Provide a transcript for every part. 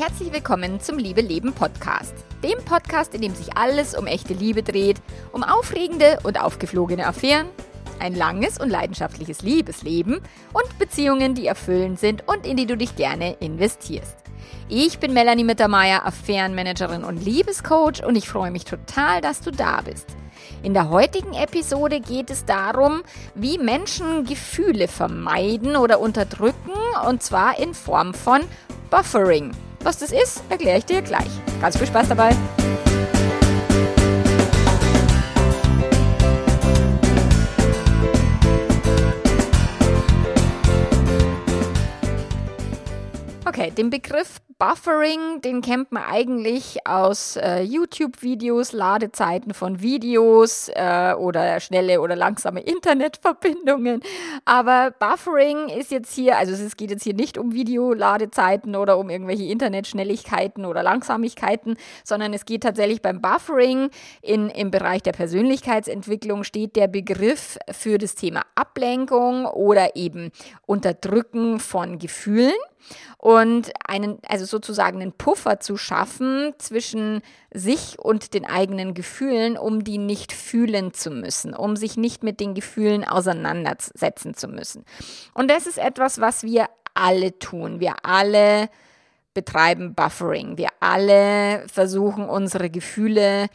herzlich willkommen zum Liebe Leben Podcast. Dem Podcast, in dem sich alles um echte Liebe dreht, um aufregende und aufgeflogene Affären, ein langes und leidenschaftliches Liebesleben und Beziehungen, die erfüllend sind und in die du dich gerne investierst. Ich bin Melanie Mittermeier, Affärenmanagerin und Liebescoach und ich freue mich total, dass du da bist. In der heutigen Episode geht es darum, wie Menschen Gefühle vermeiden oder unterdrücken und zwar in Form von Buffering. Was das ist, erkläre ich dir gleich. Ganz viel Spaß dabei! Okay, den Begriff Buffering, den kennt man eigentlich aus äh, YouTube-Videos, Ladezeiten von Videos äh, oder schnelle oder langsame Internetverbindungen. Aber Buffering ist jetzt hier, also es geht jetzt hier nicht um Videoladezeiten oder um irgendwelche Internetschnelligkeiten oder Langsamigkeiten, sondern es geht tatsächlich beim Buffering in, im Bereich der Persönlichkeitsentwicklung steht der Begriff für das Thema Ablenkung oder eben Unterdrücken von Gefühlen und einen, also sozusagen einen Puffer zu schaffen zwischen sich und den eigenen Gefühlen, um die nicht fühlen zu müssen, um sich nicht mit den Gefühlen auseinandersetzen zu müssen. Und das ist etwas, was wir alle tun. Wir alle betreiben Buffering. Wir alle versuchen unsere Gefühle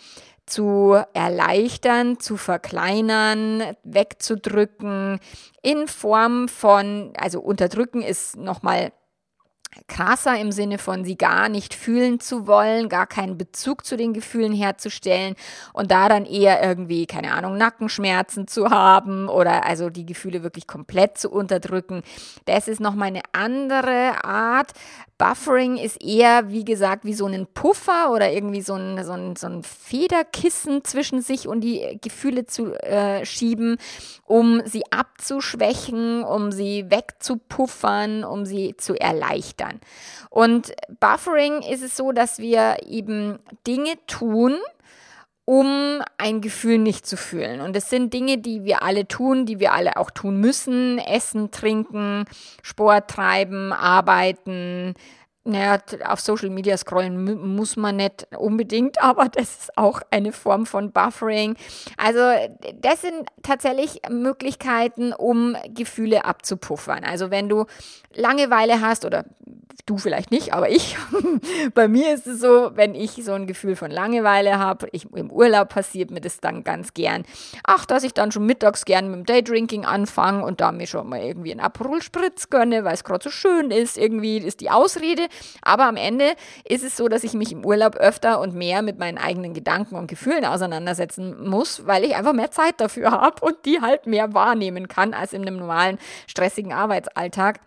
zu erleichtern, zu verkleinern, wegzudrücken in Form von, also unterdrücken ist nochmal krasser im Sinne von sie gar nicht fühlen zu wollen, gar keinen Bezug zu den Gefühlen herzustellen und da dann eher irgendwie, keine Ahnung, Nackenschmerzen zu haben oder also die Gefühle wirklich komplett zu unterdrücken. Das ist nochmal eine andere Art. Buffering ist eher, wie gesagt, wie so ein Puffer oder irgendwie so ein, so ein, so ein Federkissen zwischen sich und die Gefühle zu äh, schieben, um sie abzuschwächen, um sie wegzupuffern, um sie zu erleichtern. Und Buffering ist es so, dass wir eben Dinge tun, um ein Gefühl nicht zu fühlen. Und es sind Dinge, die wir alle tun, die wir alle auch tun müssen. Essen, trinken, Sport treiben, arbeiten, naja, auf Social Media scrollen muss man nicht unbedingt, aber das ist auch eine Form von Buffering. Also das sind tatsächlich Möglichkeiten, um Gefühle abzupuffern. Also wenn du Langeweile hast oder du vielleicht nicht, aber ich, bei mir ist es so, wenn ich so ein Gefühl von Langeweile habe, im Urlaub passiert mir das dann ganz gern. Ach, dass ich dann schon mittags gern mit dem Daydrinking anfange und da mir schon mal irgendwie einen Aperol Spritz gönne, weil es gerade so schön ist, irgendwie ist die Ausrede. Aber am Ende ist es so, dass ich mich im Urlaub öfter und mehr mit meinen eigenen Gedanken und Gefühlen auseinandersetzen muss, weil ich einfach mehr Zeit dafür habe und die halt mehr wahrnehmen kann als in einem normalen stressigen Arbeitsalltag.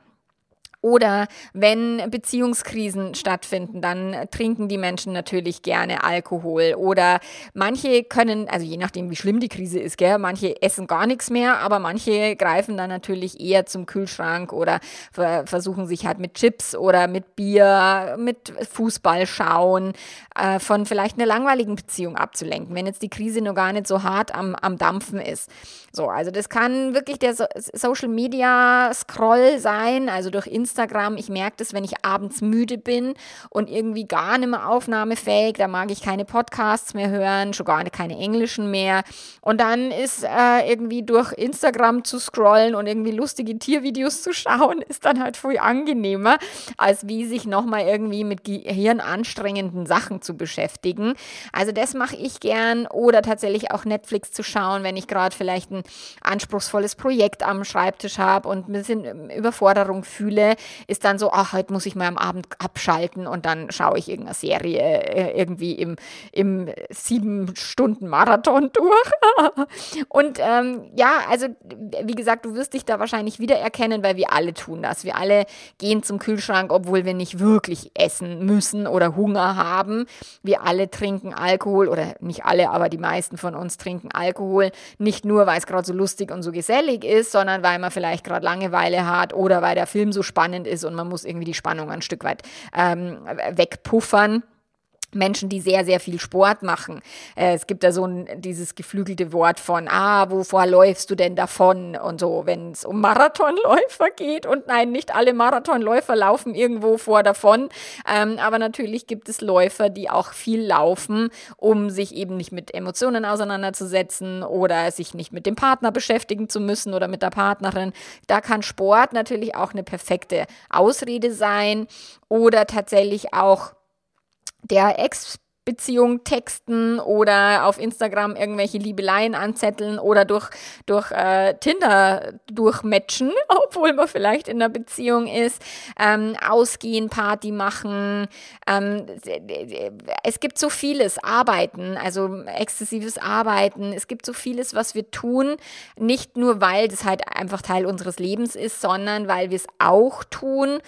Oder wenn Beziehungskrisen stattfinden, dann trinken die Menschen natürlich gerne Alkohol. Oder manche können, also je nachdem, wie schlimm die Krise ist, gell, manche essen gar nichts mehr, aber manche greifen dann natürlich eher zum Kühlschrank oder versuchen sich halt mit Chips oder mit Bier, mit Fußball schauen, äh, von vielleicht einer langweiligen Beziehung abzulenken, wenn jetzt die Krise noch gar nicht so hart am, am Dampfen ist. So, also das kann wirklich der so Social Media Scroll sein, also durch Instagram Instagram. Ich merke das, wenn ich abends müde bin und irgendwie gar nicht mehr aufnahmefähig. Da mag ich keine Podcasts mehr hören, schon gar keine englischen mehr. Und dann ist äh, irgendwie durch Instagram zu scrollen und irgendwie lustige Tiervideos zu schauen, ist dann halt viel angenehmer, als wie sich nochmal irgendwie mit gehirnanstrengenden Sachen zu beschäftigen. Also das mache ich gern oder tatsächlich auch Netflix zu schauen, wenn ich gerade vielleicht ein anspruchsvolles Projekt am Schreibtisch habe und ein bisschen Überforderung fühle, ist dann so, ach, heute muss ich mal am Abend abschalten und dann schaue ich irgendeine Serie äh, irgendwie im, im sieben Stunden Marathon durch. und ähm, ja, also wie gesagt, du wirst dich da wahrscheinlich wiedererkennen, weil wir alle tun das. Wir alle gehen zum Kühlschrank, obwohl wir nicht wirklich essen müssen oder Hunger haben. Wir alle trinken Alkohol oder nicht alle, aber die meisten von uns trinken Alkohol. Nicht nur, weil es gerade so lustig und so gesellig ist, sondern weil man vielleicht gerade Langeweile hat oder weil der Film so spannend spannend ist und man muss irgendwie die Spannung ein Stück weit ähm, wegpuffern. Menschen, die sehr, sehr viel Sport machen. Äh, es gibt da so ein, dieses geflügelte Wort von, ah, wovor läufst du denn davon? Und so, wenn es um Marathonläufer geht. Und nein, nicht alle Marathonläufer laufen irgendwo vor davon. Ähm, aber natürlich gibt es Läufer, die auch viel laufen, um sich eben nicht mit Emotionen auseinanderzusetzen oder sich nicht mit dem Partner beschäftigen zu müssen oder mit der Partnerin. Da kann Sport natürlich auch eine perfekte Ausrede sein oder tatsächlich auch der Ex Beziehung texten oder auf Instagram irgendwelche Liebeleien anzetteln oder durch, durch äh, Tinder durchmatchen, obwohl man vielleicht in einer Beziehung ist, ähm, ausgehen, Party machen. Ähm, es gibt so vieles, Arbeiten, also exzessives Arbeiten. Es gibt so vieles, was wir tun, nicht nur weil das halt einfach Teil unseres Lebens ist, sondern weil wir es auch tun,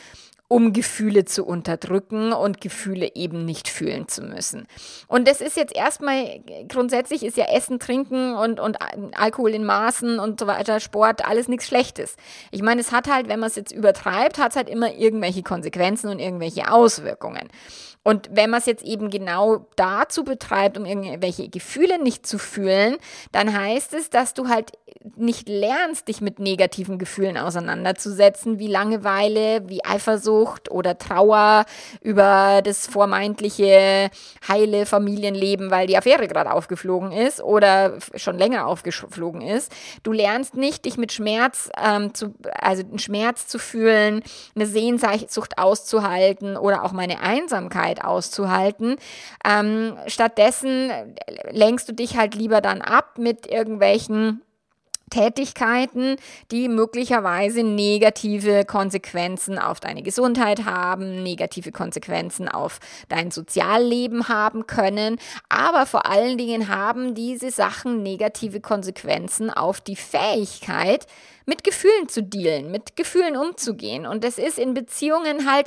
um Gefühle zu unterdrücken und Gefühle eben nicht fühlen zu müssen. Und das ist jetzt erstmal, grundsätzlich ist ja Essen, Trinken und, und Alkohol in Maßen und so weiter, Sport, alles nichts Schlechtes. Ich meine, es hat halt, wenn man es jetzt übertreibt, hat es halt immer irgendwelche Konsequenzen und irgendwelche Auswirkungen. Und wenn man es jetzt eben genau dazu betreibt, um irgendwelche Gefühle nicht zu fühlen, dann heißt es, dass du halt nicht lernst, dich mit negativen Gefühlen auseinanderzusetzen, wie Langeweile, wie Eifersucht oder Trauer über das vermeintliche heile Familienleben, weil die Affäre gerade aufgeflogen ist oder schon länger aufgeflogen ist. Du lernst nicht, dich mit Schmerz, ähm, zu, also einen Schmerz zu fühlen, eine Sehnsucht auszuhalten oder auch meine Einsamkeit auszuhalten. Ähm, stattdessen lenkst du dich halt lieber dann ab mit irgendwelchen Tätigkeiten, die möglicherweise negative Konsequenzen auf deine Gesundheit haben, negative Konsequenzen auf dein Sozialleben haben können, aber vor allen Dingen haben diese Sachen negative Konsequenzen auf die Fähigkeit, mit Gefühlen zu dealen, mit Gefühlen umzugehen. Und das ist in Beziehungen halt,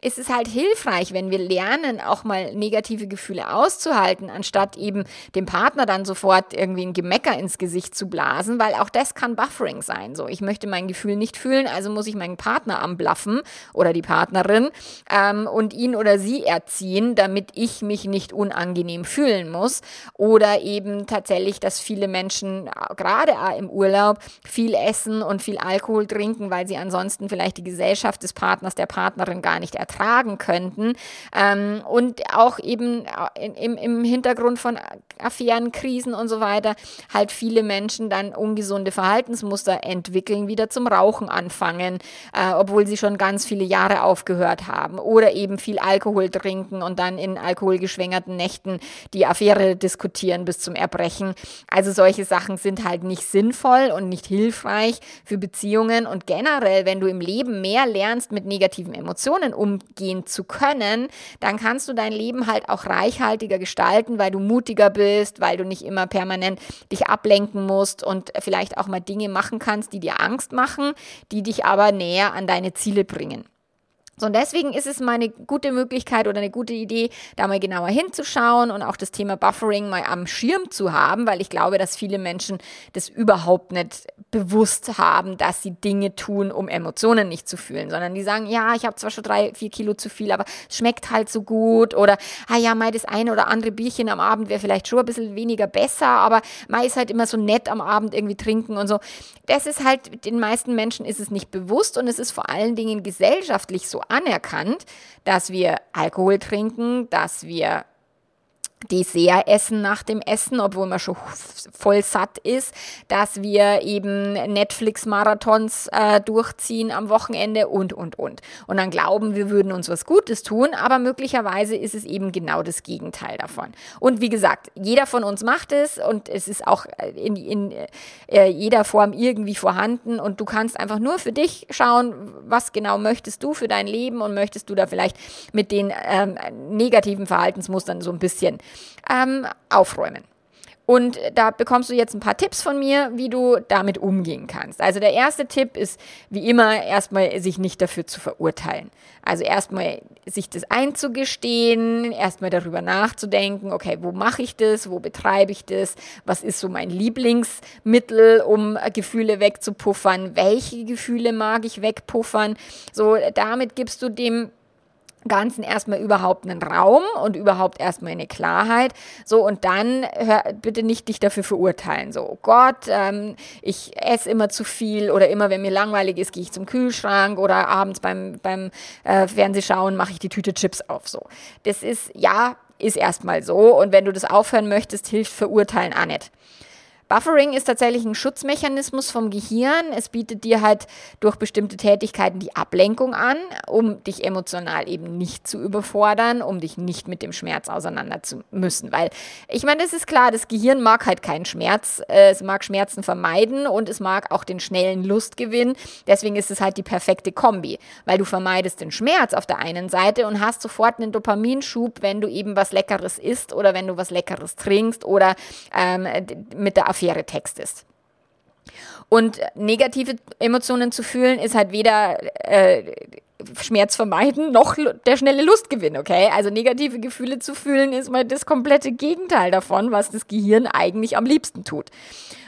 ist es halt hilfreich, wenn wir lernen, auch mal negative Gefühle auszuhalten, anstatt eben dem Partner dann sofort irgendwie ein Gemecker ins Gesicht zu blasen, weil auch das kann Buffering sein. So, ich möchte mein Gefühl nicht fühlen, also muss ich meinen Partner amblaffen oder die Partnerin ähm, und ihn oder sie erziehen, damit ich mich nicht unangenehm fühlen muss. Oder eben tatsächlich, dass viele Menschen äh, gerade im Urlaub viel essen und viel Alkohol trinken, weil sie ansonsten vielleicht die Gesellschaft des Partners, der Partnerin gar nicht ertragen könnten. Ähm, und auch eben im, im Hintergrund von Affären, Krisen und so weiter, halt viele Menschen dann ungesunde Verhaltensmuster entwickeln, wieder zum Rauchen anfangen, äh, obwohl sie schon ganz viele Jahre aufgehört haben. Oder eben viel Alkohol trinken und dann in alkoholgeschwängerten Nächten die Affäre diskutieren bis zum Erbrechen. Also solche Sachen sind halt nicht sinnvoll und nicht hilfreich für Beziehungen und generell, wenn du im Leben mehr lernst, mit negativen Emotionen umgehen zu können, dann kannst du dein Leben halt auch reichhaltiger gestalten, weil du mutiger bist, weil du nicht immer permanent dich ablenken musst und vielleicht auch mal Dinge machen kannst, die dir Angst machen, die dich aber näher an deine Ziele bringen. So, und deswegen ist es mal eine gute Möglichkeit oder eine gute Idee, da mal genauer hinzuschauen und auch das Thema Buffering mal am Schirm zu haben, weil ich glaube, dass viele Menschen das überhaupt nicht bewusst haben, dass sie Dinge tun, um Emotionen nicht zu fühlen, sondern die sagen, ja, ich habe zwar schon drei, vier Kilo zu viel, aber es schmeckt halt so gut oder, ah ja, mal das eine oder andere Bierchen am Abend wäre vielleicht schon ein bisschen weniger besser, aber mal ist halt immer so nett am Abend irgendwie trinken und so. Das ist halt, den meisten Menschen ist es nicht bewusst und es ist vor allen Dingen gesellschaftlich so anerkannt, dass wir Alkohol trinken, dass wir Dessert essen nach dem Essen, obwohl man schon voll satt ist, dass wir eben Netflix-Marathons äh, durchziehen am Wochenende und, und, und. Und dann glauben, wir würden uns was Gutes tun, aber möglicherweise ist es eben genau das Gegenteil davon. Und wie gesagt, jeder von uns macht es und es ist auch in, in äh, jeder Form irgendwie vorhanden und du kannst einfach nur für dich schauen, was genau möchtest du für dein Leben und möchtest du da vielleicht mit den ähm, negativen Verhaltensmustern so ein bisschen ähm, aufräumen. Und da bekommst du jetzt ein paar Tipps von mir, wie du damit umgehen kannst. Also der erste Tipp ist, wie immer, erstmal sich nicht dafür zu verurteilen. Also erstmal sich das einzugestehen, erstmal darüber nachzudenken, okay, wo mache ich das, wo betreibe ich das, was ist so mein Lieblingsmittel, um Gefühle wegzupuffern, welche Gefühle mag ich wegpuffern. So, damit gibst du dem Ganzen erstmal überhaupt einen Raum und überhaupt erstmal eine Klarheit. So, und dann hör, bitte nicht dich dafür verurteilen. So, oh Gott, ähm, ich esse immer zu viel oder immer, wenn mir langweilig ist, gehe ich zum Kühlschrank oder abends beim, beim äh, Fernsehschauen mache ich die Tüte Chips auf. So, das ist, ja, ist erstmal so. Und wenn du das aufhören möchtest, hilft Verurteilen auch nicht. Buffering ist tatsächlich ein Schutzmechanismus vom Gehirn. Es bietet dir halt durch bestimmte Tätigkeiten die Ablenkung an, um dich emotional eben nicht zu überfordern, um dich nicht mit dem Schmerz auseinander zu müssen. Weil ich meine, es ist klar, das Gehirn mag halt keinen Schmerz. Äh, es mag Schmerzen vermeiden und es mag auch den schnellen Lustgewinn. Deswegen ist es halt die perfekte Kombi, weil du vermeidest den Schmerz auf der einen Seite und hast sofort einen Dopaminschub, wenn du eben was Leckeres isst oder wenn du was Leckeres trinkst oder ähm, mit der Affäre textest. Und negative Emotionen zu fühlen ist halt weder äh, Schmerz vermeiden noch der schnelle Lustgewinn, okay? Also negative Gefühle zu fühlen ist mal das komplette Gegenteil davon, was das Gehirn eigentlich am liebsten tut.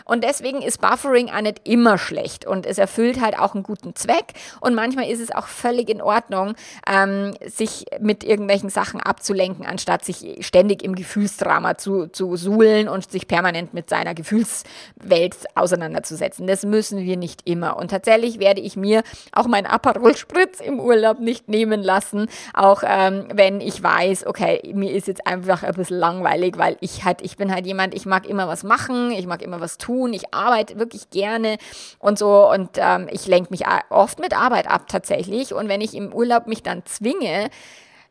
Und deswegen ist Buffering auch nicht immer schlecht und es erfüllt halt auch einen guten Zweck. Und manchmal ist es auch völlig in Ordnung, ähm, sich mit irgendwelchen Sachen abzulenken, anstatt sich ständig im Gefühlsdrama zu, zu suhlen und sich permanent mit seiner Gefühlswelt auseinanderzusetzen. Das müssen wir nicht immer. Und tatsächlich werde ich mir auch meinen Aperol Spritz im Urlaub nicht nehmen lassen, auch ähm, wenn ich weiß, okay, mir ist jetzt einfach ein bisschen langweilig, weil ich halt, ich bin halt jemand, ich mag immer was machen, ich mag immer was tun. Ich arbeite wirklich gerne und so und ähm, ich lenke mich oft mit Arbeit ab tatsächlich. Und wenn ich im Urlaub mich dann zwinge,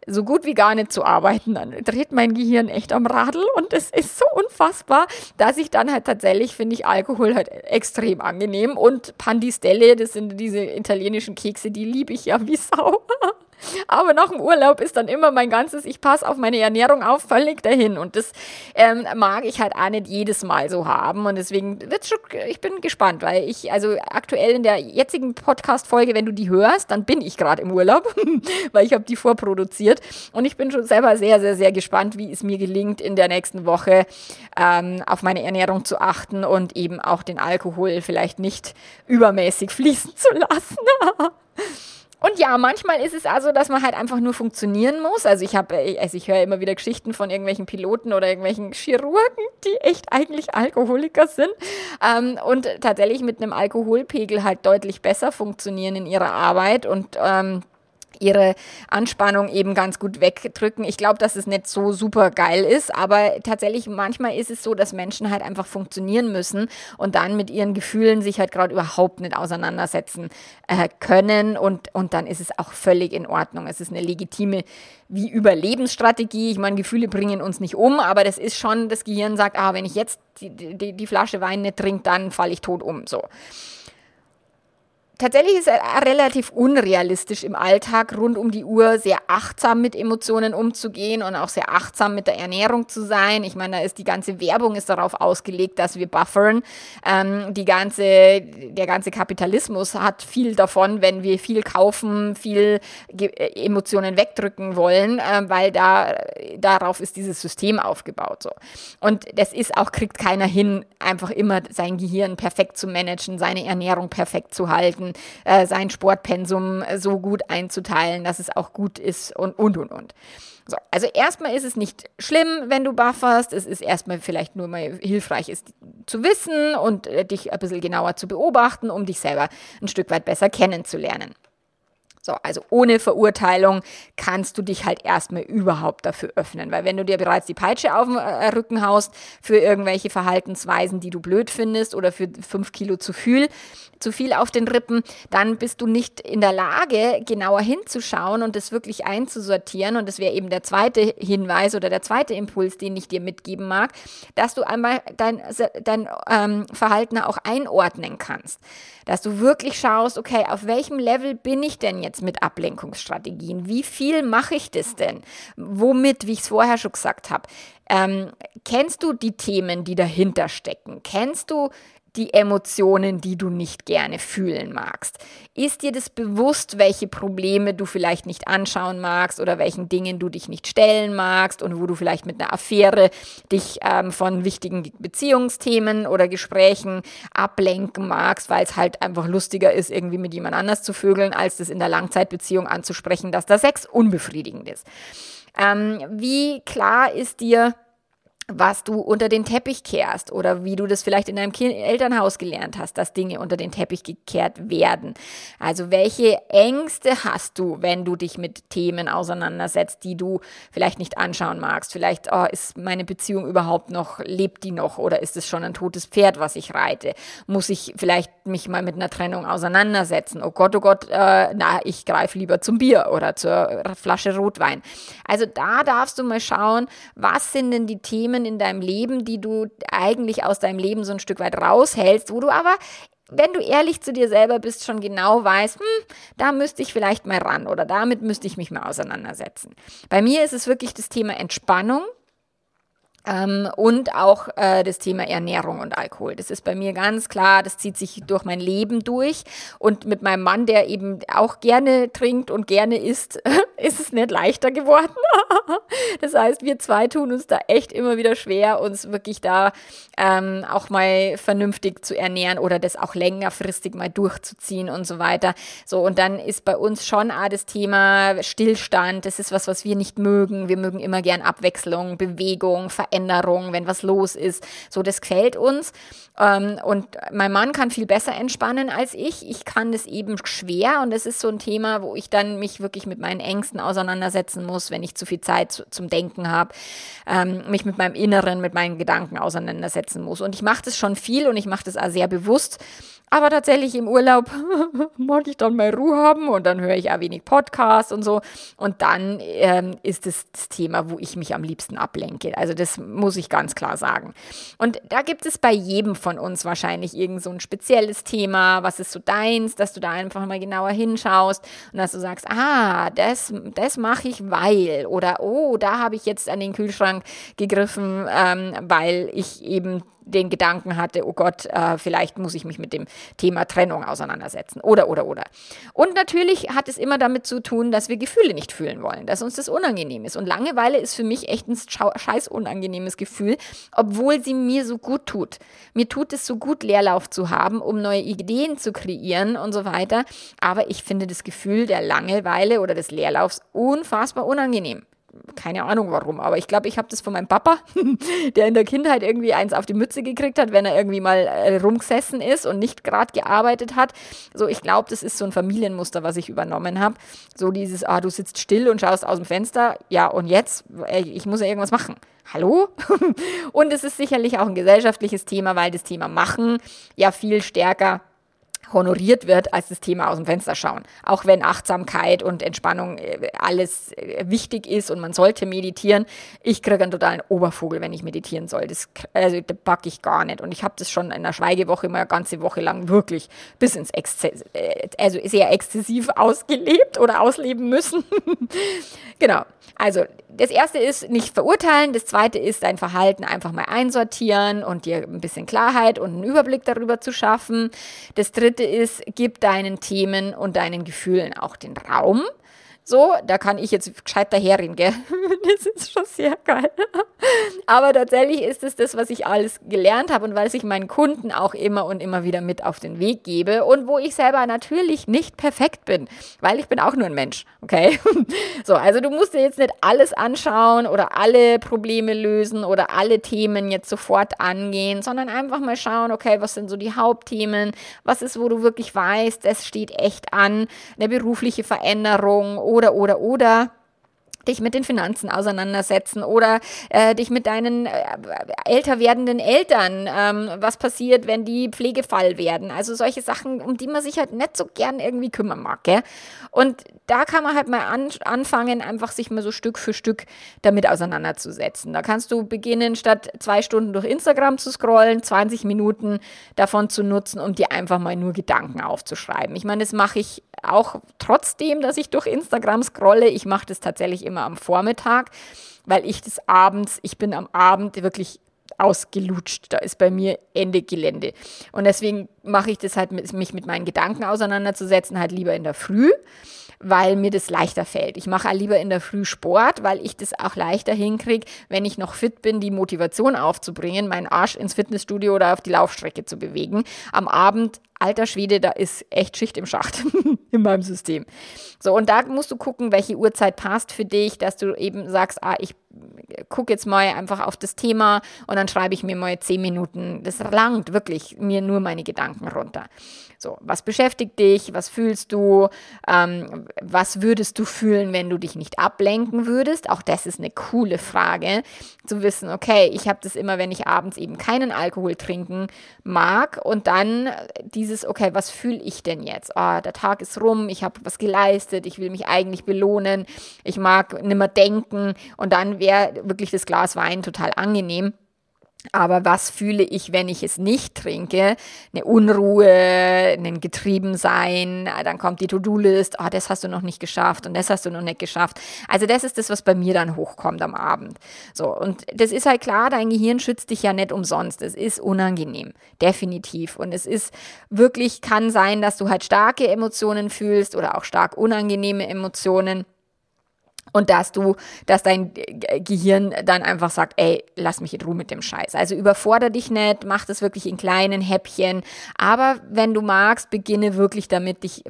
so gut wie gar nicht zu arbeiten, dann dreht mein Gehirn echt am Radl und es ist so unfassbar, dass ich dann halt tatsächlich finde ich Alkohol halt extrem angenehm und Pandistelle, das sind diese italienischen Kekse, die liebe ich ja wie Sau. Aber nach dem Urlaub ist dann immer mein ganzes, ich passe auf meine Ernährung auf, völlig dahin. Und das ähm, mag ich halt auch nicht jedes Mal so haben. Und deswegen wird's schon, ich bin gespannt, weil ich, also aktuell in der jetzigen Podcast-Folge, wenn du die hörst, dann bin ich gerade im Urlaub, weil ich habe die vorproduziert. Und ich bin schon selber sehr, sehr, sehr gespannt, wie es mir gelingt, in der nächsten Woche ähm, auf meine Ernährung zu achten und eben auch den Alkohol vielleicht nicht übermäßig fließen zu lassen. Und ja, manchmal ist es also, dass man halt einfach nur funktionieren muss. Also ich habe, also ich höre immer wieder Geschichten von irgendwelchen Piloten oder irgendwelchen Chirurgen, die echt eigentlich Alkoholiker sind ähm, und tatsächlich mit einem Alkoholpegel halt deutlich besser funktionieren in ihrer Arbeit und ähm, ihre Anspannung eben ganz gut wegdrücken. Ich glaube, dass es nicht so super geil ist, aber tatsächlich manchmal ist es so, dass Menschen halt einfach funktionieren müssen und dann mit ihren Gefühlen sich halt gerade überhaupt nicht auseinandersetzen äh, können und, und dann ist es auch völlig in Ordnung. Es ist eine legitime wie Überlebensstrategie. Ich meine, Gefühle bringen uns nicht um, aber das ist schon, das Gehirn sagt, ah, wenn ich jetzt die, die, die Flasche Wein nicht trinke, dann falle ich tot um. So tatsächlich ist es relativ unrealistisch im Alltag rund um die Uhr sehr achtsam mit Emotionen umzugehen und auch sehr achtsam mit der Ernährung zu sein. Ich meine, da ist die ganze Werbung ist darauf ausgelegt, dass wir buffern. Ähm, die ganze, der ganze Kapitalismus hat viel davon, wenn wir viel kaufen, viel Ge Emotionen wegdrücken wollen, äh, weil da darauf ist dieses System aufgebaut. So. Und das ist auch, kriegt keiner hin, einfach immer sein Gehirn perfekt zu managen, seine Ernährung perfekt zu halten halten, äh, sein Sportpensum so gut einzuteilen, dass es auch gut ist und, und, und, und. So, also erstmal ist es nicht schlimm, wenn du bufferst. Es ist erstmal vielleicht nur mal hilfreich, es zu wissen und äh, dich ein bisschen genauer zu beobachten, um dich selber ein Stück weit besser kennenzulernen. So, also ohne Verurteilung kannst du dich halt erstmal überhaupt dafür öffnen, weil wenn du dir bereits die Peitsche auf den äh, Rücken haust für irgendwelche Verhaltensweisen, die du blöd findest oder für fünf Kilo zu viel, zu viel auf den Rippen, dann bist du nicht in der Lage, genauer hinzuschauen und das wirklich einzusortieren. Und das wäre eben der zweite Hinweis oder der zweite Impuls, den ich dir mitgeben mag, dass du einmal dein, dein ähm, Verhalten auch einordnen kannst. Dass du wirklich schaust, okay, auf welchem Level bin ich denn jetzt mit Ablenkungsstrategien? Wie viel mache ich das denn? Womit, wie ich es vorher schon gesagt habe? Ähm, kennst du die Themen, die dahinter stecken? Kennst du die Emotionen, die du nicht gerne fühlen magst? Ist dir das bewusst, welche Probleme du vielleicht nicht anschauen magst oder welchen Dingen du dich nicht stellen magst und wo du vielleicht mit einer Affäre dich ähm, von wichtigen Beziehungsthemen oder Gesprächen ablenken magst, weil es halt einfach lustiger ist, irgendwie mit jemand anders zu vögeln, als das in der Langzeitbeziehung anzusprechen, dass der Sex unbefriedigend ist. Ähm, wie klar ist dir, was du unter den Teppich kehrst oder wie du das vielleicht in deinem kind Elternhaus gelernt hast, dass Dinge unter den Teppich gekehrt werden. Also welche Ängste hast du, wenn du dich mit Themen auseinandersetzt, die du vielleicht nicht anschauen magst? Vielleicht oh, ist meine Beziehung überhaupt noch, lebt die noch oder ist es schon ein totes Pferd, was ich reite? Muss ich vielleicht mich mal mit einer Trennung auseinandersetzen? Oh Gott, oh Gott, äh, na, ich greife lieber zum Bier oder zur Flasche Rotwein. Also da darfst du mal schauen, was sind denn die Themen, Themen in deinem Leben, die du eigentlich aus deinem Leben so ein Stück weit raushältst, wo du aber wenn du ehrlich zu dir selber bist, schon genau weißt, hm, da müsste ich vielleicht mal ran oder damit müsste ich mich mal auseinandersetzen. Bei mir ist es wirklich das Thema Entspannung. Ähm, und auch äh, das Thema Ernährung und Alkohol. Das ist bei mir ganz klar, das zieht sich durch mein Leben durch. Und mit meinem Mann, der eben auch gerne trinkt und gerne isst, ist es nicht leichter geworden. das heißt, wir zwei tun uns da echt immer wieder schwer, uns wirklich da ähm, auch mal vernünftig zu ernähren oder das auch längerfristig mal durchzuziehen und so weiter. So, und dann ist bei uns schon auch das Thema Stillstand. Das ist was, was wir nicht mögen. Wir mögen immer gern Abwechslung, Bewegung, Veränderung. Veränderung, wenn was los ist. So, das gefällt uns. Ähm, und mein Mann kann viel besser entspannen als ich. Ich kann das eben schwer und das ist so ein Thema, wo ich dann mich wirklich mit meinen Ängsten auseinandersetzen muss, wenn ich zu viel Zeit zu, zum Denken habe, ähm, mich mit meinem Inneren, mit meinen Gedanken auseinandersetzen muss. Und ich mache das schon viel und ich mache das auch sehr bewusst. Aber tatsächlich im Urlaub mag ich dann mal Ruhe haben und dann höre ich auch wenig Podcasts und so. Und dann ähm, ist es das Thema, wo ich mich am liebsten ablenke. Also das muss ich ganz klar sagen. Und da gibt es bei jedem von uns wahrscheinlich irgend so ein spezielles Thema. Was ist so deins, dass du da einfach mal genauer hinschaust und dass du sagst, ah, das, das mache ich, weil. Oder, oh, da habe ich jetzt an den Kühlschrank gegriffen, ähm, weil ich eben den Gedanken hatte, oh Gott, äh, vielleicht muss ich mich mit dem Thema Trennung auseinandersetzen. Oder, oder, oder. Und natürlich hat es immer damit zu tun, dass wir Gefühle nicht fühlen wollen, dass uns das unangenehm ist. Und Langeweile ist für mich echt ein scheiß unangenehmes Gefühl, obwohl sie mir so gut tut. Mir tut es so gut, Leerlauf zu haben, um neue Ideen zu kreieren und so weiter. Aber ich finde das Gefühl der Langeweile oder des Leerlaufs unfassbar unangenehm keine Ahnung warum, aber ich glaube, ich habe das von meinem Papa, der in der Kindheit irgendwie eins auf die Mütze gekriegt hat, wenn er irgendwie mal äh, rumgesessen ist und nicht gerade gearbeitet hat. So, ich glaube, das ist so ein Familienmuster, was ich übernommen habe. So dieses, ah, du sitzt still und schaust aus dem Fenster, ja, und jetzt, ey, ich muss ja irgendwas machen. Hallo? und es ist sicherlich auch ein gesellschaftliches Thema, weil das Thema Machen ja viel stärker honoriert wird als das Thema aus dem Fenster schauen. Auch wenn Achtsamkeit und Entspannung äh, alles äh, wichtig ist und man sollte meditieren, ich kriege einen totalen Obervogel, wenn ich meditieren soll. Das, also, das packe ich gar nicht. Und ich habe das schon in der Schweigewoche mal eine ganze Woche lang wirklich bis ins Exzess, äh, also sehr exzessiv ausgelebt oder ausleben müssen. genau. Also das erste ist nicht verurteilen, das zweite ist dein Verhalten einfach mal einsortieren und dir ein bisschen Klarheit und einen Überblick darüber zu schaffen. Das dritte ist, gib deinen Themen und deinen Gefühlen auch den Raum. So, da kann ich jetzt gescheit daherreden, gell? Das ist schon sehr geil. Aber tatsächlich ist es das, was ich alles gelernt habe und was ich meinen Kunden auch immer und immer wieder mit auf den Weg gebe und wo ich selber natürlich nicht perfekt bin, weil ich bin auch nur ein Mensch, okay? So, also du musst dir jetzt nicht alles anschauen oder alle Probleme lösen oder alle Themen jetzt sofort angehen, sondern einfach mal schauen, okay, was sind so die Hauptthemen? Was ist, wo du wirklich weißt, es steht echt an, eine berufliche Veränderung oder, oder, oder dich mit den Finanzen auseinandersetzen oder äh, dich mit deinen äh, älter werdenden Eltern, ähm, was passiert, wenn die Pflegefall werden. Also solche Sachen, um die man sich halt nicht so gern irgendwie kümmern mag. Gell? Und da kann man halt mal an, anfangen, einfach sich mal so Stück für Stück damit auseinanderzusetzen. Da kannst du beginnen, statt zwei Stunden durch Instagram zu scrollen, 20 Minuten davon zu nutzen, um dir einfach mal nur Gedanken aufzuschreiben. Ich meine, das mache ich auch trotzdem, dass ich durch Instagram scrolle. Ich mache das tatsächlich immer am Vormittag, weil ich das abends, ich bin am Abend wirklich ausgelutscht. Da ist bei mir Ende Gelände. Und deswegen mache ich das halt, mich mit meinen Gedanken auseinanderzusetzen, halt lieber in der Früh weil mir das leichter fällt. Ich mache lieber in der Früh Sport, weil ich das auch leichter hinkriege, wenn ich noch fit bin, die Motivation aufzubringen, meinen Arsch ins Fitnessstudio oder auf die Laufstrecke zu bewegen. Am Abend alter Schwede, da ist echt Schicht im Schacht in meinem System. So, und da musst du gucken, welche Uhrzeit passt für dich, dass du eben sagst, ah, ich gucke jetzt mal einfach auf das Thema und dann schreibe ich mir mal zehn Minuten. Das langt wirklich mir nur meine Gedanken runter. So, was beschäftigt dich? Was fühlst du? Ähm, was würdest du fühlen, wenn du dich nicht ablenken würdest? Auch das ist eine coole Frage, zu wissen, okay, ich habe das immer, wenn ich abends eben keinen Alkohol trinken mag und dann dieses, okay, was fühle ich denn jetzt? Oh, der Tag ist rum, ich habe was geleistet, ich will mich eigentlich belohnen, ich mag nimmer denken und dann wäre wirklich das Glas Wein total angenehm. Aber was fühle ich, wenn ich es nicht trinke? Eine Unruhe, ein Getriebensein, ah, dann kommt die To-Do-List, oh, das hast du noch nicht geschafft und das hast du noch nicht geschafft. Also das ist das, was bei mir dann hochkommt am Abend. So, und das ist halt klar, dein Gehirn schützt dich ja nicht umsonst. Es ist unangenehm, definitiv. Und es ist wirklich, kann sein, dass du halt starke Emotionen fühlst oder auch stark unangenehme Emotionen und dass du, dass dein Gehirn dann einfach sagt, ey, lass mich in Ruhe mit dem Scheiß. Also überfordere dich nicht, mach das wirklich in kleinen Häppchen. Aber wenn du magst, beginne wirklich damit, dich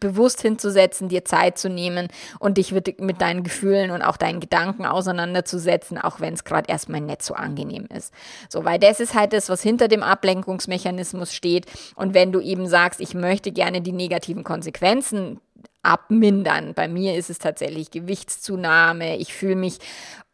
bewusst hinzusetzen, dir Zeit zu nehmen und dich mit deinen Gefühlen und auch deinen Gedanken auseinanderzusetzen, auch wenn es gerade erstmal nicht so angenehm ist. So, weil das ist halt das, was hinter dem Ablenkungsmechanismus steht. Und wenn du eben sagst, ich möchte gerne die negativen Konsequenzen abmindern. Bei mir ist es tatsächlich Gewichtszunahme. Ich fühle mich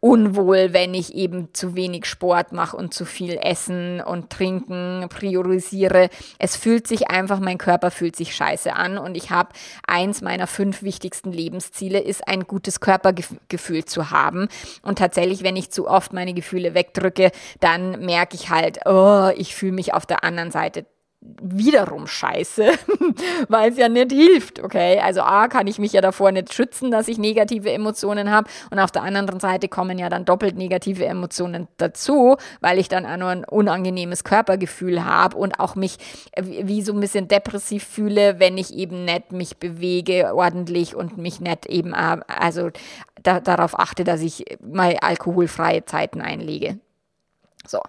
unwohl, wenn ich eben zu wenig Sport mache und zu viel Essen und Trinken priorisiere. Es fühlt sich einfach, mein Körper fühlt sich scheiße an und ich habe eins meiner fünf wichtigsten Lebensziele ist ein gutes Körpergefühl zu haben. Und tatsächlich, wenn ich zu oft meine Gefühle wegdrücke, dann merke ich halt, oh, ich fühle mich auf der anderen Seite wiederum scheiße, weil es ja nicht hilft, okay? Also A, kann ich mich ja davor nicht schützen, dass ich negative Emotionen habe und auf der anderen Seite kommen ja dann doppelt negative Emotionen dazu, weil ich dann auch noch ein unangenehmes Körpergefühl habe und auch mich wie so ein bisschen depressiv fühle, wenn ich eben nicht mich bewege ordentlich und mich nicht eben, also da, darauf achte, dass ich mal alkoholfreie Zeiten einlege. So.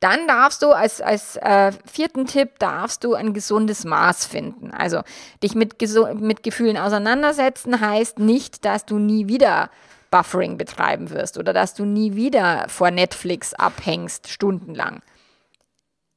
Dann darfst du als, als äh, vierten Tipp, darfst du ein gesundes Maß finden. Also dich mit, mit Gefühlen auseinandersetzen heißt nicht, dass du nie wieder Buffering betreiben wirst oder dass du nie wieder vor Netflix abhängst, stundenlang.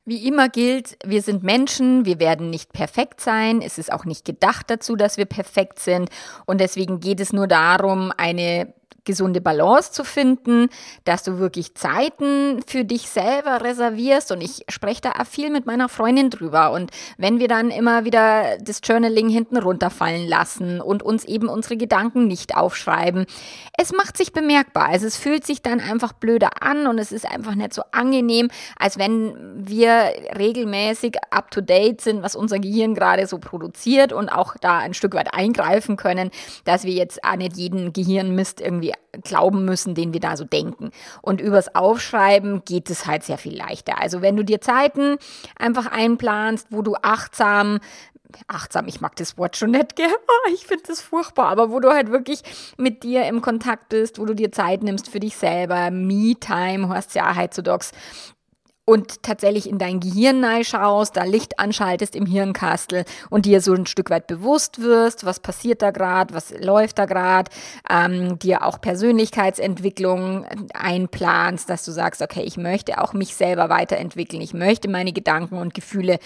Wie immer gilt, wir sind Menschen, wir werden nicht perfekt sein, es ist auch nicht gedacht dazu, dass wir perfekt sind und deswegen geht es nur darum, eine gesunde Balance zu finden, dass du wirklich Zeiten für dich selber reservierst. Und ich spreche da viel mit meiner Freundin drüber. Und wenn wir dann immer wieder das Journaling hinten runterfallen lassen und uns eben unsere Gedanken nicht aufschreiben, es macht sich bemerkbar. Also es fühlt sich dann einfach blöder an und es ist einfach nicht so angenehm, als wenn wir regelmäßig up to date sind, was unser Gehirn gerade so produziert und auch da ein Stück weit eingreifen können, dass wir jetzt auch nicht jeden Gehirnmist irgendwie glauben müssen, den wir da so denken. Und übers Aufschreiben geht es halt sehr viel leichter. Also wenn du dir Zeiten einfach einplanst, wo du achtsam achtsam, ich mag das Wort schon nicht, gell? Ich finde das furchtbar, aber wo du halt wirklich mit dir im Kontakt bist, wo du dir Zeit nimmst für dich selber, Me-Time, hast ja heutzutage und tatsächlich in dein Gehirn schaust, da Licht anschaltest im Hirnkastel und dir so ein Stück weit bewusst wirst, was passiert da gerade, was läuft da gerade, ähm, dir auch Persönlichkeitsentwicklung einplanst, dass du sagst, okay, ich möchte auch mich selber weiterentwickeln, ich möchte meine Gedanken und Gefühle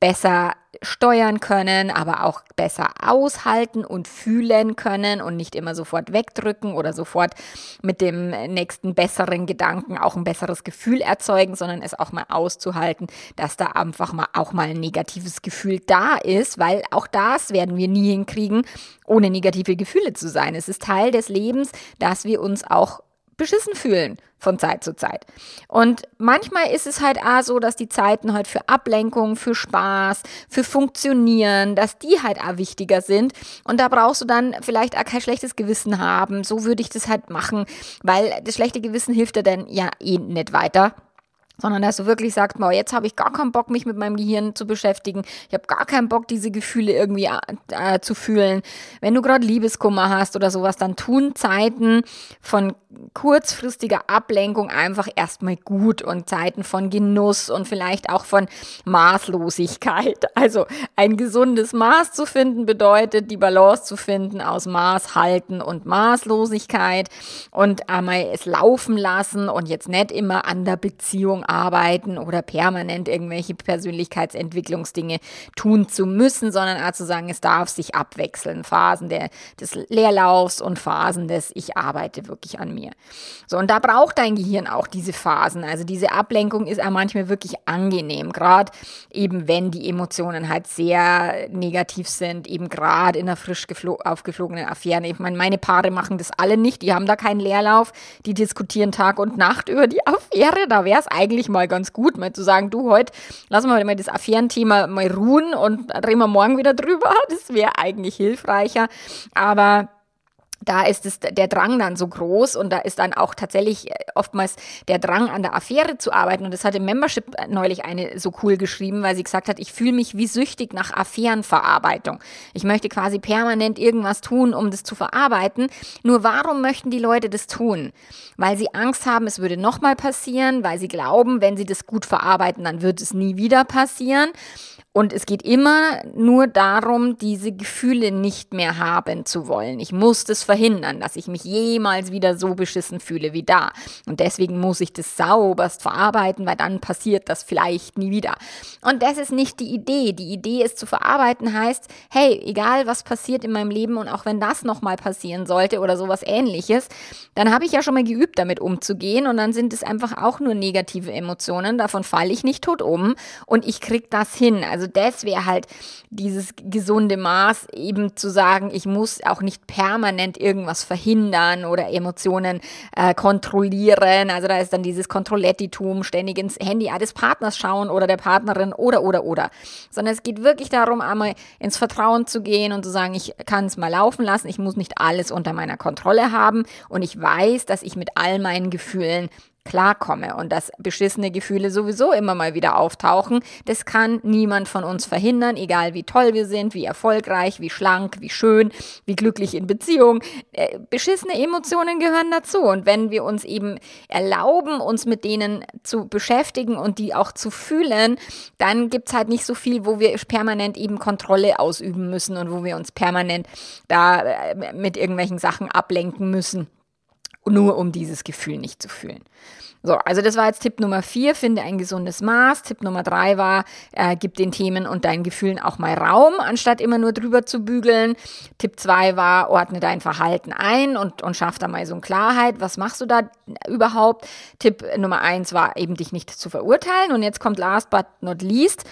besser steuern können, aber auch besser aushalten und fühlen können und nicht immer sofort wegdrücken oder sofort mit dem nächsten besseren Gedanken auch ein besseres Gefühl erzeugen, sondern es auch mal auszuhalten, dass da einfach mal auch mal ein negatives Gefühl da ist, weil auch das werden wir nie hinkriegen, ohne negative Gefühle zu sein. Es ist Teil des Lebens, dass wir uns auch beschissen fühlen von Zeit zu Zeit. Und manchmal ist es halt auch so, dass die Zeiten halt für Ablenkung, für Spaß, für Funktionieren, dass die halt auch wichtiger sind. Und da brauchst du dann vielleicht auch kein schlechtes Gewissen haben. So würde ich das halt machen, weil das schlechte Gewissen hilft dir dann ja eh nicht weiter sondern dass du wirklich sagst, boah, jetzt habe ich gar keinen Bock, mich mit meinem Gehirn zu beschäftigen. Ich habe gar keinen Bock, diese Gefühle irgendwie äh, äh zu fühlen. Wenn du gerade Liebeskummer hast oder sowas, dann tun Zeiten von kurzfristiger Ablenkung einfach erstmal gut und Zeiten von Genuss und vielleicht auch von Maßlosigkeit. Also ein gesundes Maß zu finden bedeutet, die Balance zu finden aus Maß halten und Maßlosigkeit und einmal es laufen lassen und jetzt nicht immer an der Beziehung arbeiten oder permanent irgendwelche Persönlichkeitsentwicklungsdinge tun zu müssen, sondern auch zu sagen, es darf sich abwechseln. Phasen der, des Leerlaufs und Phasen des Ich arbeite wirklich an mir. So, und da braucht dein Gehirn auch diese Phasen. Also diese Ablenkung ist auch manchmal wirklich angenehm, gerade eben wenn die Emotionen halt sehr negativ sind, eben gerade in einer frisch aufgeflogenen Affäre. Ich meine, meine Paare machen das alle nicht, die haben da keinen Leerlauf, die diskutieren Tag und Nacht über die Affäre. Da wäre es eigentlich mal ganz gut, mal zu sagen, du, heute lassen wir mal das Affärenthema mal ruhen und reden wir morgen wieder drüber. Das wäre eigentlich hilfreicher. Aber da ist es der Drang dann so groß und da ist dann auch tatsächlich äh, oftmals der Drang an der Affäre zu arbeiten. Und das hat im Membership neulich eine so cool geschrieben, weil sie gesagt hat, ich fühle mich wie süchtig nach Affärenverarbeitung. Ich möchte quasi permanent irgendwas tun, um das zu verarbeiten. Nur warum möchten die Leute das tun? Weil sie Angst haben, es würde nochmal passieren, weil sie glauben, wenn sie das gut verarbeiten, dann wird es nie wieder passieren. Und es geht immer nur darum, diese Gefühle nicht mehr haben zu wollen. Ich muss das verhindern, dass ich mich jemals wieder so beschissen fühle wie da. Und deswegen muss ich das sauberst verarbeiten, weil dann passiert das vielleicht nie wieder. Und das ist nicht die Idee. Die Idee ist zu verarbeiten heißt, hey, egal was passiert in meinem Leben und auch wenn das nochmal passieren sollte oder sowas ähnliches, dann habe ich ja schon mal geübt, damit umzugehen und dann sind es einfach auch nur negative Emotionen. Davon falle ich nicht tot um und ich krieg das hin. Also also das wäre halt dieses gesunde Maß, eben zu sagen, ich muss auch nicht permanent irgendwas verhindern oder Emotionen äh, kontrollieren. Also da ist dann dieses Kontrollettitum, ständig ins Handy des Partners schauen oder der Partnerin oder oder oder. Sondern es geht wirklich darum, einmal ins Vertrauen zu gehen und zu sagen, ich kann es mal laufen lassen, ich muss nicht alles unter meiner Kontrolle haben und ich weiß, dass ich mit all meinen Gefühlen klarkomme und dass beschissene Gefühle sowieso immer mal wieder auftauchen. Das kann niemand von uns verhindern, egal wie toll wir sind, wie erfolgreich, wie schlank, wie schön, wie glücklich in Beziehung. Äh, beschissene Emotionen gehören dazu. Und wenn wir uns eben erlauben, uns mit denen zu beschäftigen und die auch zu fühlen, dann gibt es halt nicht so viel, wo wir permanent eben Kontrolle ausüben müssen und wo wir uns permanent da äh, mit irgendwelchen Sachen ablenken müssen nur um dieses Gefühl nicht zu fühlen. So, also das war jetzt Tipp Nummer vier, finde ein gesundes Maß. Tipp Nummer drei war, äh, gib den Themen und deinen Gefühlen auch mal Raum, anstatt immer nur drüber zu bügeln. Tipp zwei war, ordne dein Verhalten ein und, und schaff da mal so eine Klarheit. Was machst du da überhaupt? Tipp Nummer eins war eben, dich nicht zu verurteilen. Und jetzt kommt last but not least,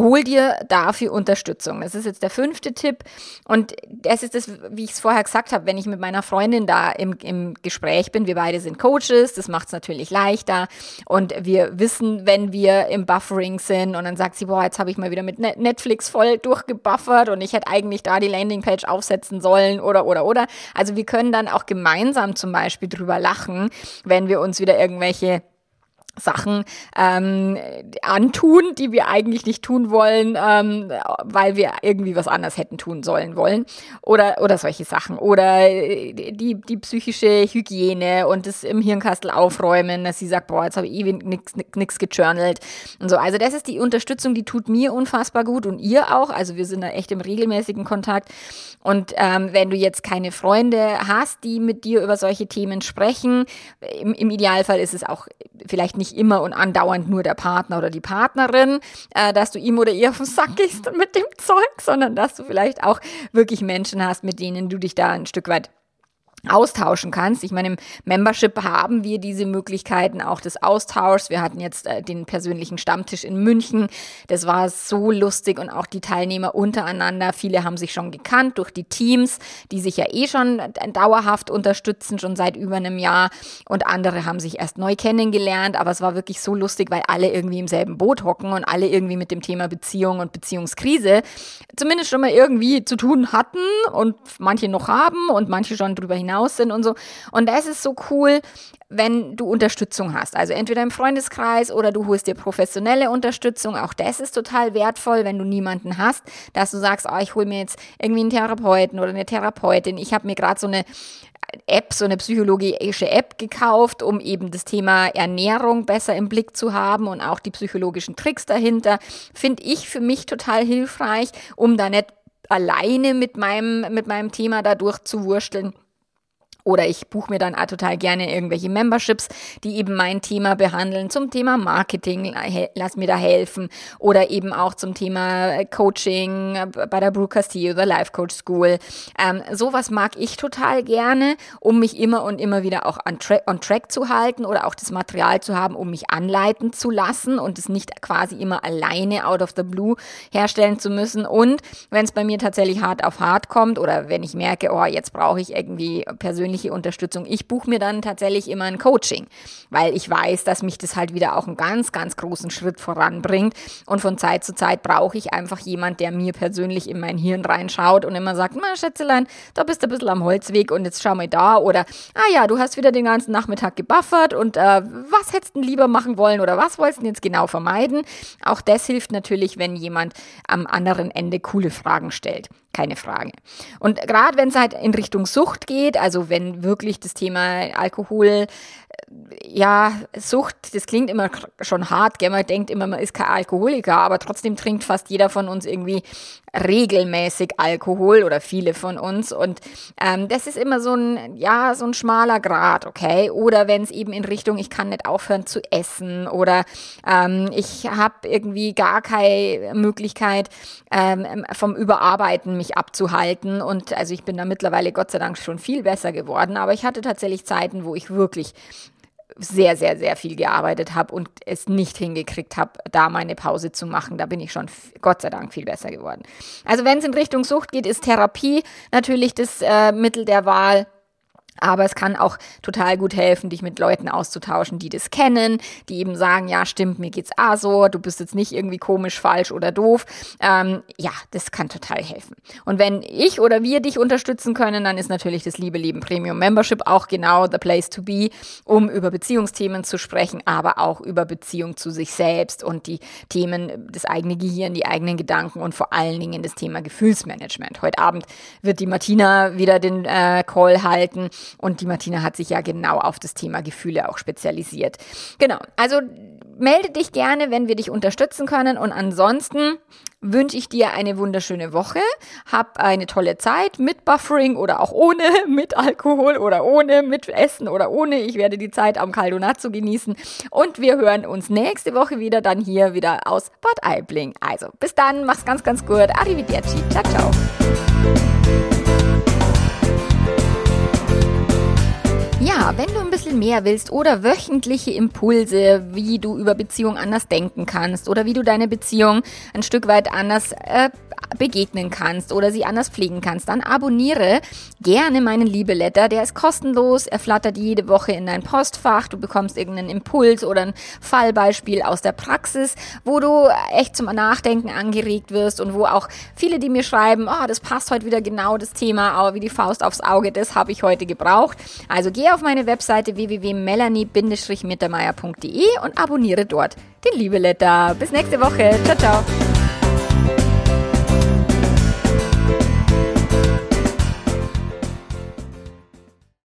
hol dir dafür Unterstützung. Das ist jetzt der fünfte Tipp. Und das ist das, wie ich es vorher gesagt habe, wenn ich mit meiner Freundin da im, im Gespräch bin. Wir beide sind Coaches, das macht es natürlich leicht leichter und wir wissen, wenn wir im Buffering sind. Und dann sagt sie, boah, jetzt habe ich mal wieder mit Netflix voll durchgebuffert. Und ich hätte eigentlich da die Landingpage aufsetzen sollen oder oder oder. Also wir können dann auch gemeinsam zum Beispiel drüber lachen, wenn wir uns wieder irgendwelche Sachen ähm, antun, die wir eigentlich nicht tun wollen, ähm, weil wir irgendwie was anders hätten tun sollen wollen oder oder solche Sachen oder äh, die die psychische Hygiene und das im Hirnkastel aufräumen, dass sie sagt, boah, jetzt habe ich ewig nichts nix gejournalt und so. Also das ist die Unterstützung, die tut mir unfassbar gut und ihr auch. Also wir sind da echt im regelmäßigen Kontakt und ähm, wenn du jetzt keine Freunde hast, die mit dir über solche Themen sprechen, im, im Idealfall ist es auch vielleicht nicht immer und andauernd nur der Partner oder die Partnerin, äh, dass du ihm oder ihr auf den Sack gehst mit dem Zeug, sondern dass du vielleicht auch wirklich Menschen hast, mit denen du dich da ein Stück weit austauschen kannst. Ich meine, im Membership haben wir diese Möglichkeiten auch des Austauschs. Wir hatten jetzt äh, den persönlichen Stammtisch in München. Das war so lustig und auch die Teilnehmer untereinander. Viele haben sich schon gekannt durch die Teams, die sich ja eh schon dauerhaft unterstützen, schon seit über einem Jahr. Und andere haben sich erst neu kennengelernt. Aber es war wirklich so lustig, weil alle irgendwie im selben Boot hocken und alle irgendwie mit dem Thema Beziehung und Beziehungskrise zumindest schon mal irgendwie zu tun hatten und manche noch haben und manche schon drüber hinaus hinaus sind und so. Und das ist so cool, wenn du Unterstützung hast. Also entweder im Freundeskreis oder du holst dir professionelle Unterstützung. Auch das ist total wertvoll, wenn du niemanden hast, dass du sagst, oh, ich hole mir jetzt irgendwie einen Therapeuten oder eine Therapeutin. Ich habe mir gerade so eine App, so eine psychologische App gekauft, um eben das Thema Ernährung besser im Blick zu haben und auch die psychologischen Tricks dahinter. Finde ich für mich total hilfreich, um da nicht alleine mit meinem, mit meinem Thema da durchzuwursteln oder ich buche mir dann auch total gerne irgendwelche Memberships, die eben mein Thema behandeln, zum Thema Marketing, lass mir da helfen. Oder eben auch zum Thema Coaching bei der Brew Castillo oder Life Coach School. Ähm, sowas mag ich total gerne, um mich immer und immer wieder auch on track, on track zu halten oder auch das Material zu haben, um mich anleiten zu lassen und es nicht quasi immer alleine out of the blue herstellen zu müssen. Und wenn es bei mir tatsächlich hart auf hart kommt oder wenn ich merke, oh, jetzt brauche ich irgendwie persönlich persönliche Unterstützung. Ich buche mir dann tatsächlich immer ein Coaching, weil ich weiß, dass mich das halt wieder auch einen ganz, ganz großen Schritt voranbringt. Und von Zeit zu Zeit brauche ich einfach jemand, der mir persönlich in mein Hirn reinschaut und immer sagt, na Schätzelein, da bist du ein bisschen am Holzweg und jetzt schau mal da. Oder, ah ja, du hast wieder den ganzen Nachmittag gebuffert und äh, was hättest du lieber machen wollen oder was wolltest du jetzt genau vermeiden? Auch das hilft natürlich, wenn jemand am anderen Ende coole Fragen stellt keine Frage. Und gerade wenn es halt in Richtung Sucht geht, also wenn wirklich das Thema Alkohol, ja, Sucht, das klingt immer schon hart, gell? man denkt immer, man ist kein Alkoholiker, aber trotzdem trinkt fast jeder von uns irgendwie regelmäßig Alkohol oder viele von uns. Und ähm, das ist immer so ein, ja, so ein schmaler Grad, okay? Oder wenn es eben in Richtung, ich kann nicht aufhören zu essen oder ähm, ich habe irgendwie gar keine Möglichkeit ähm, vom Überarbeiten mich abzuhalten. Und also ich bin da mittlerweile Gott sei Dank schon viel besser geworden. Aber ich hatte tatsächlich Zeiten, wo ich wirklich sehr, sehr, sehr viel gearbeitet habe und es nicht hingekriegt habe, da meine Pause zu machen. Da bin ich schon Gott sei Dank viel besser geworden. Also wenn es in Richtung Sucht geht, ist Therapie natürlich das äh, Mittel der Wahl. Aber es kann auch total gut helfen, dich mit Leuten auszutauschen, die das kennen, die eben sagen, ja, stimmt, mir geht's auch so, du bist jetzt nicht irgendwie komisch, falsch oder doof. Ähm, ja, das kann total helfen. Und wenn ich oder wir dich unterstützen können, dann ist natürlich das Liebe Leben Premium Membership auch genau the place to be, um über Beziehungsthemen zu sprechen, aber auch über Beziehung zu sich selbst und die Themen, das eigene Gehirn, die eigenen Gedanken und vor allen Dingen das Thema Gefühlsmanagement. Heute Abend wird die Martina wieder den äh, Call halten und die Martina hat sich ja genau auf das Thema Gefühle auch spezialisiert. Genau, also melde dich gerne, wenn wir dich unterstützen können. Und ansonsten wünsche ich dir eine wunderschöne Woche. Hab eine tolle Zeit mit Buffering oder auch ohne, mit Alkohol oder ohne, mit Essen oder ohne. Ich werde die Zeit am Caldonazzo genießen. Und wir hören uns nächste Woche wieder dann hier wieder aus Bad Aibling. Also bis dann, mach's ganz, ganz gut. Arrivederci. Ciao, ciao. Ja, wenn du ein bisschen mehr willst oder wöchentliche Impulse, wie du über Beziehung anders denken kannst oder wie du deine Beziehung ein Stück weit anders äh, begegnen kannst oder sie anders pflegen kannst, dann abonniere gerne meinen Liebeletter. Der ist kostenlos. Er flattert jede Woche in dein Postfach. Du bekommst irgendeinen Impuls oder ein Fallbeispiel aus der Praxis, wo du echt zum Nachdenken angeregt wirst und wo auch viele, die mir schreiben, oh, das passt heute wieder genau das Thema, aber wie die Faust aufs Auge, das habe ich heute gebraucht. Also geh auf meine Webseite www.melanie-mittermeier.de und abonniere dort den Liebeletter. Bis nächste Woche. Ciao, ciao.